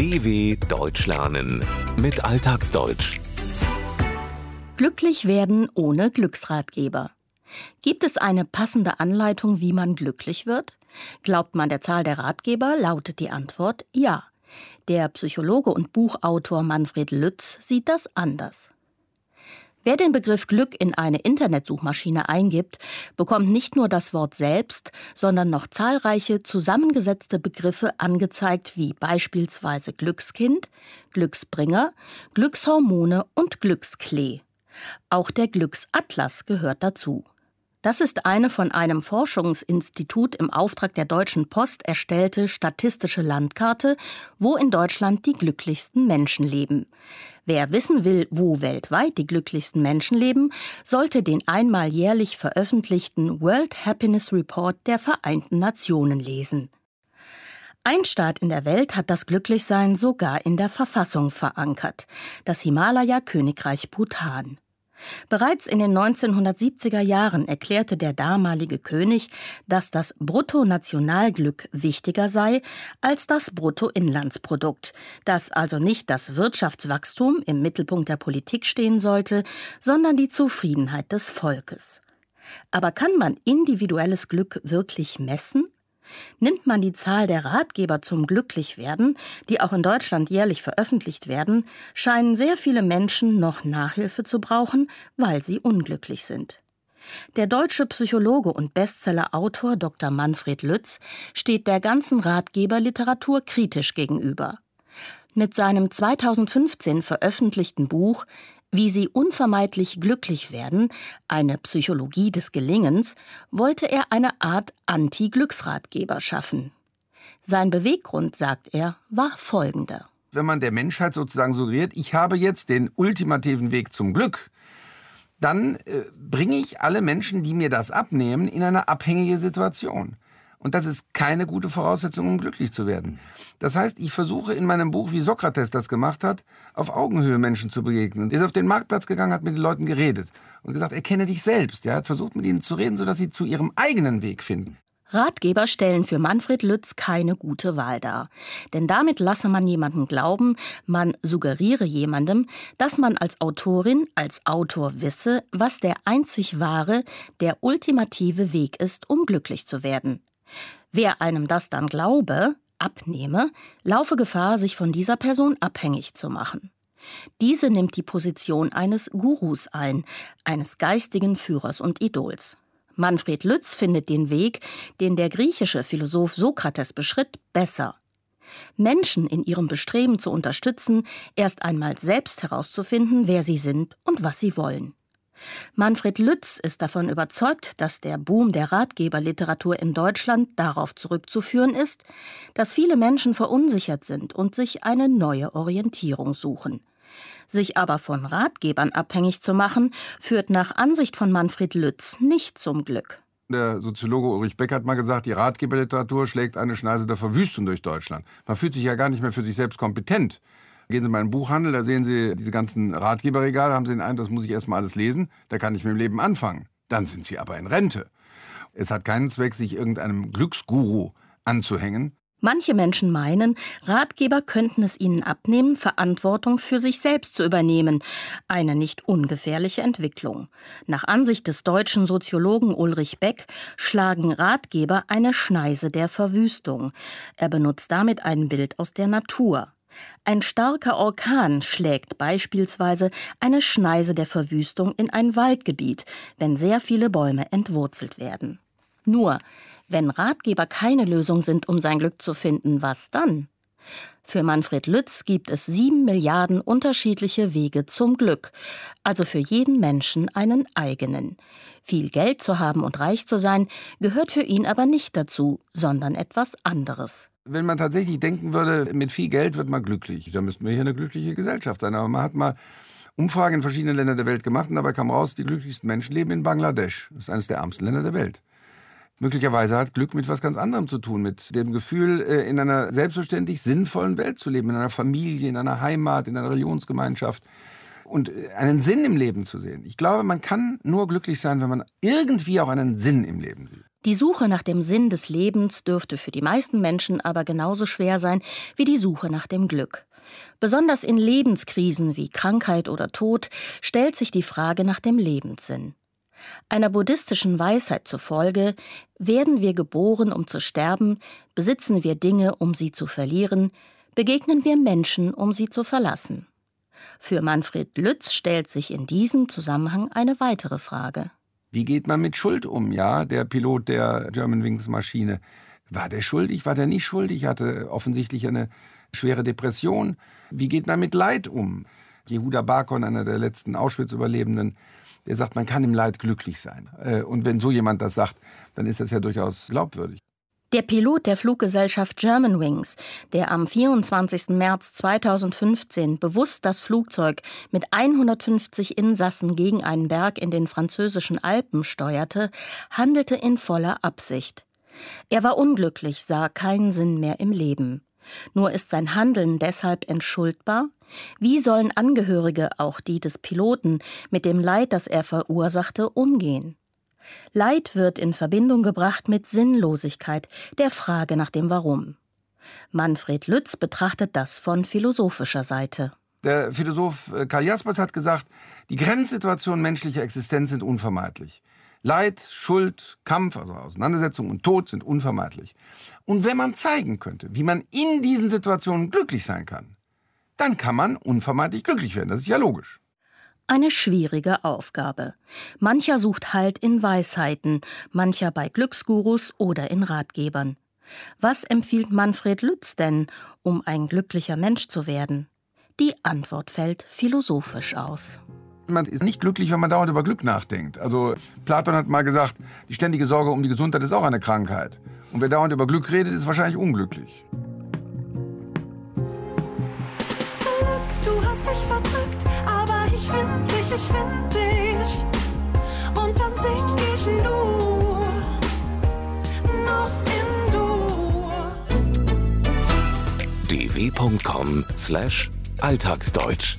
DW Deutsch lernen mit Alltagsdeutsch. Glücklich werden ohne Glücksratgeber. Gibt es eine passende Anleitung, wie man glücklich wird? Glaubt man der Zahl der Ratgeber, lautet die Antwort ja. Der Psychologe und Buchautor Manfred Lütz sieht das anders. Wer den Begriff Glück in eine Internetsuchmaschine eingibt, bekommt nicht nur das Wort selbst, sondern noch zahlreiche zusammengesetzte Begriffe angezeigt, wie beispielsweise Glückskind, Glücksbringer, Glückshormone und Glücksklee. Auch der Glücksatlas gehört dazu. Das ist eine von einem Forschungsinstitut im Auftrag der Deutschen Post erstellte statistische Landkarte, wo in Deutschland die glücklichsten Menschen leben. Wer wissen will, wo weltweit die glücklichsten Menschen leben, sollte den einmal jährlich veröffentlichten World Happiness Report der Vereinten Nationen lesen. Ein Staat in der Welt hat das Glücklichsein sogar in der Verfassung verankert, das Himalaya-Königreich Bhutan. Bereits in den 1970er Jahren erklärte der damalige König, dass das Bruttonationalglück wichtiger sei als das Bruttoinlandsprodukt, dass also nicht das Wirtschaftswachstum im Mittelpunkt der Politik stehen sollte, sondern die Zufriedenheit des Volkes. Aber kann man individuelles Glück wirklich messen? Nimmt man die Zahl der Ratgeber zum Glücklichwerden, die auch in Deutschland jährlich veröffentlicht werden, scheinen sehr viele Menschen noch Nachhilfe zu brauchen, weil sie unglücklich sind. Der deutsche Psychologe und Bestsellerautor Dr. Manfred Lütz steht der ganzen Ratgeberliteratur kritisch gegenüber. Mit seinem 2015 veröffentlichten Buch wie sie unvermeidlich glücklich werden, eine Psychologie des Gelingens, wollte er eine Art Anti-Glücksratgeber schaffen. Sein Beweggrund, sagt er, war folgender. Wenn man der Menschheit sozusagen suggeriert, ich habe jetzt den ultimativen Weg zum Glück, dann äh, bringe ich alle Menschen, die mir das abnehmen, in eine abhängige Situation. Und das ist keine gute Voraussetzung, um glücklich zu werden. Das heißt, ich versuche in meinem Buch, wie Sokrates das gemacht hat, auf Augenhöhe Menschen zu begegnen. Er ist auf den Marktplatz gegangen, hat mit den Leuten geredet und gesagt, erkenne dich selbst. Er hat versucht, mit ihnen zu reden, sodass sie zu ihrem eigenen Weg finden. Ratgeber stellen für Manfred Lütz keine gute Wahl dar. Denn damit lasse man jemandem glauben, man suggeriere jemandem, dass man als Autorin, als Autor wisse, was der einzig wahre, der ultimative Weg ist, um glücklich zu werden. Wer einem das dann glaube, abnehme, laufe Gefahr, sich von dieser Person abhängig zu machen. Diese nimmt die Position eines Gurus ein, eines geistigen Führers und Idols. Manfred Lütz findet den Weg, den der griechische Philosoph Sokrates beschritt, besser. Menschen in ihrem Bestreben zu unterstützen, erst einmal selbst herauszufinden, wer sie sind und was sie wollen. Manfred Lütz ist davon überzeugt, dass der Boom der Ratgeberliteratur in Deutschland darauf zurückzuführen ist, dass viele Menschen verunsichert sind und sich eine neue Orientierung suchen. Sich aber von Ratgebern abhängig zu machen, führt nach Ansicht von Manfred Lütz nicht zum Glück. Der Soziologe Ulrich Beck hat mal gesagt, die Ratgeberliteratur schlägt eine Schneise der Verwüstung durch Deutschland. Man fühlt sich ja gar nicht mehr für sich selbst kompetent. Gehen Sie mal in den Buchhandel, da sehen Sie diese ganzen Ratgeberregale, haben Sie den Eindruck, das muss ich erstmal alles lesen, da kann ich mit dem Leben anfangen. Dann sind Sie aber in Rente. Es hat keinen Zweck, sich irgendeinem Glücksguru anzuhängen. Manche Menschen meinen, Ratgeber könnten es ihnen abnehmen, Verantwortung für sich selbst zu übernehmen. Eine nicht ungefährliche Entwicklung. Nach Ansicht des deutschen Soziologen Ulrich Beck schlagen Ratgeber eine Schneise der Verwüstung. Er benutzt damit ein Bild aus der Natur. Ein starker Orkan schlägt beispielsweise eine Schneise der Verwüstung in ein Waldgebiet, wenn sehr viele Bäume entwurzelt werden. Nur, wenn Ratgeber keine Lösung sind, um sein Glück zu finden, was dann? Für Manfred Lütz gibt es sieben Milliarden unterschiedliche Wege zum Glück, also für jeden Menschen einen eigenen. Viel Geld zu haben und reich zu sein, gehört für ihn aber nicht dazu, sondern etwas anderes. Wenn man tatsächlich denken würde, mit viel Geld wird man glücklich, dann müssten wir hier eine glückliche Gesellschaft sein. Aber man hat mal Umfragen in verschiedenen Ländern der Welt gemacht und dabei kam raus, die glücklichsten Menschen leben in Bangladesch. Das ist eines der ärmsten Länder der Welt. Möglicherweise hat Glück mit was ganz anderem zu tun, mit dem Gefühl, äh, in einer selbstverständlich sinnvollen Welt zu leben, in einer Familie, in einer Heimat, in einer Religionsgemeinschaft. und äh, einen Sinn im Leben zu sehen. Ich glaube, man kann nur glücklich sein, wenn man irgendwie auch einen Sinn im Leben sieht. Die Suche nach dem Sinn des Lebens dürfte für die meisten Menschen aber genauso schwer sein wie die Suche nach dem Glück. Besonders in Lebenskrisen wie Krankheit oder Tod stellt sich die Frage nach dem Lebenssinn. Einer buddhistischen Weisheit zufolge werden wir geboren, um zu sterben, besitzen wir Dinge, um sie zu verlieren, begegnen wir Menschen, um sie zu verlassen. Für Manfred Lütz stellt sich in diesem Zusammenhang eine weitere Frage. Wie geht man mit Schuld um? Ja, der Pilot der Germanwings Maschine. War der schuldig? War der nicht schuldig? Hatte offensichtlich eine schwere Depression. Wie geht man mit Leid um? Jehuda Barkon, einer der letzten Auschwitz-Überlebenden, der sagt, man kann im Leid glücklich sein. Äh, und wenn so jemand das sagt, dann ist das ja durchaus glaubwürdig. Der Pilot der Fluggesellschaft Germanwings, der am 24. März 2015 bewusst das Flugzeug mit 150 Insassen gegen einen Berg in den französischen Alpen steuerte, handelte in voller Absicht. Er war unglücklich, sah keinen Sinn mehr im Leben. Nur ist sein Handeln deshalb entschuldbar? Wie sollen Angehörige, auch die des Piloten, mit dem Leid, das er verursachte, umgehen? Leid wird in Verbindung gebracht mit Sinnlosigkeit, der Frage nach dem Warum. Manfred Lütz betrachtet das von philosophischer Seite. Der Philosoph äh, Karl Jaspers hat gesagt, die Grenzsituationen menschlicher Existenz sind unvermeidlich. Leid, Schuld, Kampf, also Auseinandersetzung und Tod sind unvermeidlich. Und wenn man zeigen könnte, wie man in diesen Situationen glücklich sein kann, dann kann man unvermeidlich glücklich werden. Das ist ja logisch. Eine schwierige Aufgabe. Mancher sucht Halt in Weisheiten, mancher bei Glücksgurus oder in Ratgebern. Was empfiehlt Manfred Lütz denn, um ein glücklicher Mensch zu werden? Die Antwort fällt philosophisch aus. Man ist nicht glücklich, wenn man dauernd über Glück nachdenkt. Also Platon hat mal gesagt, die ständige Sorge um die Gesundheit ist auch eine Krankheit. Und wer dauernd über Glück redet, ist wahrscheinlich unglücklich. Ich find dich und dann sing ich nur noch in du. dw.com slash Alltagsdeutsch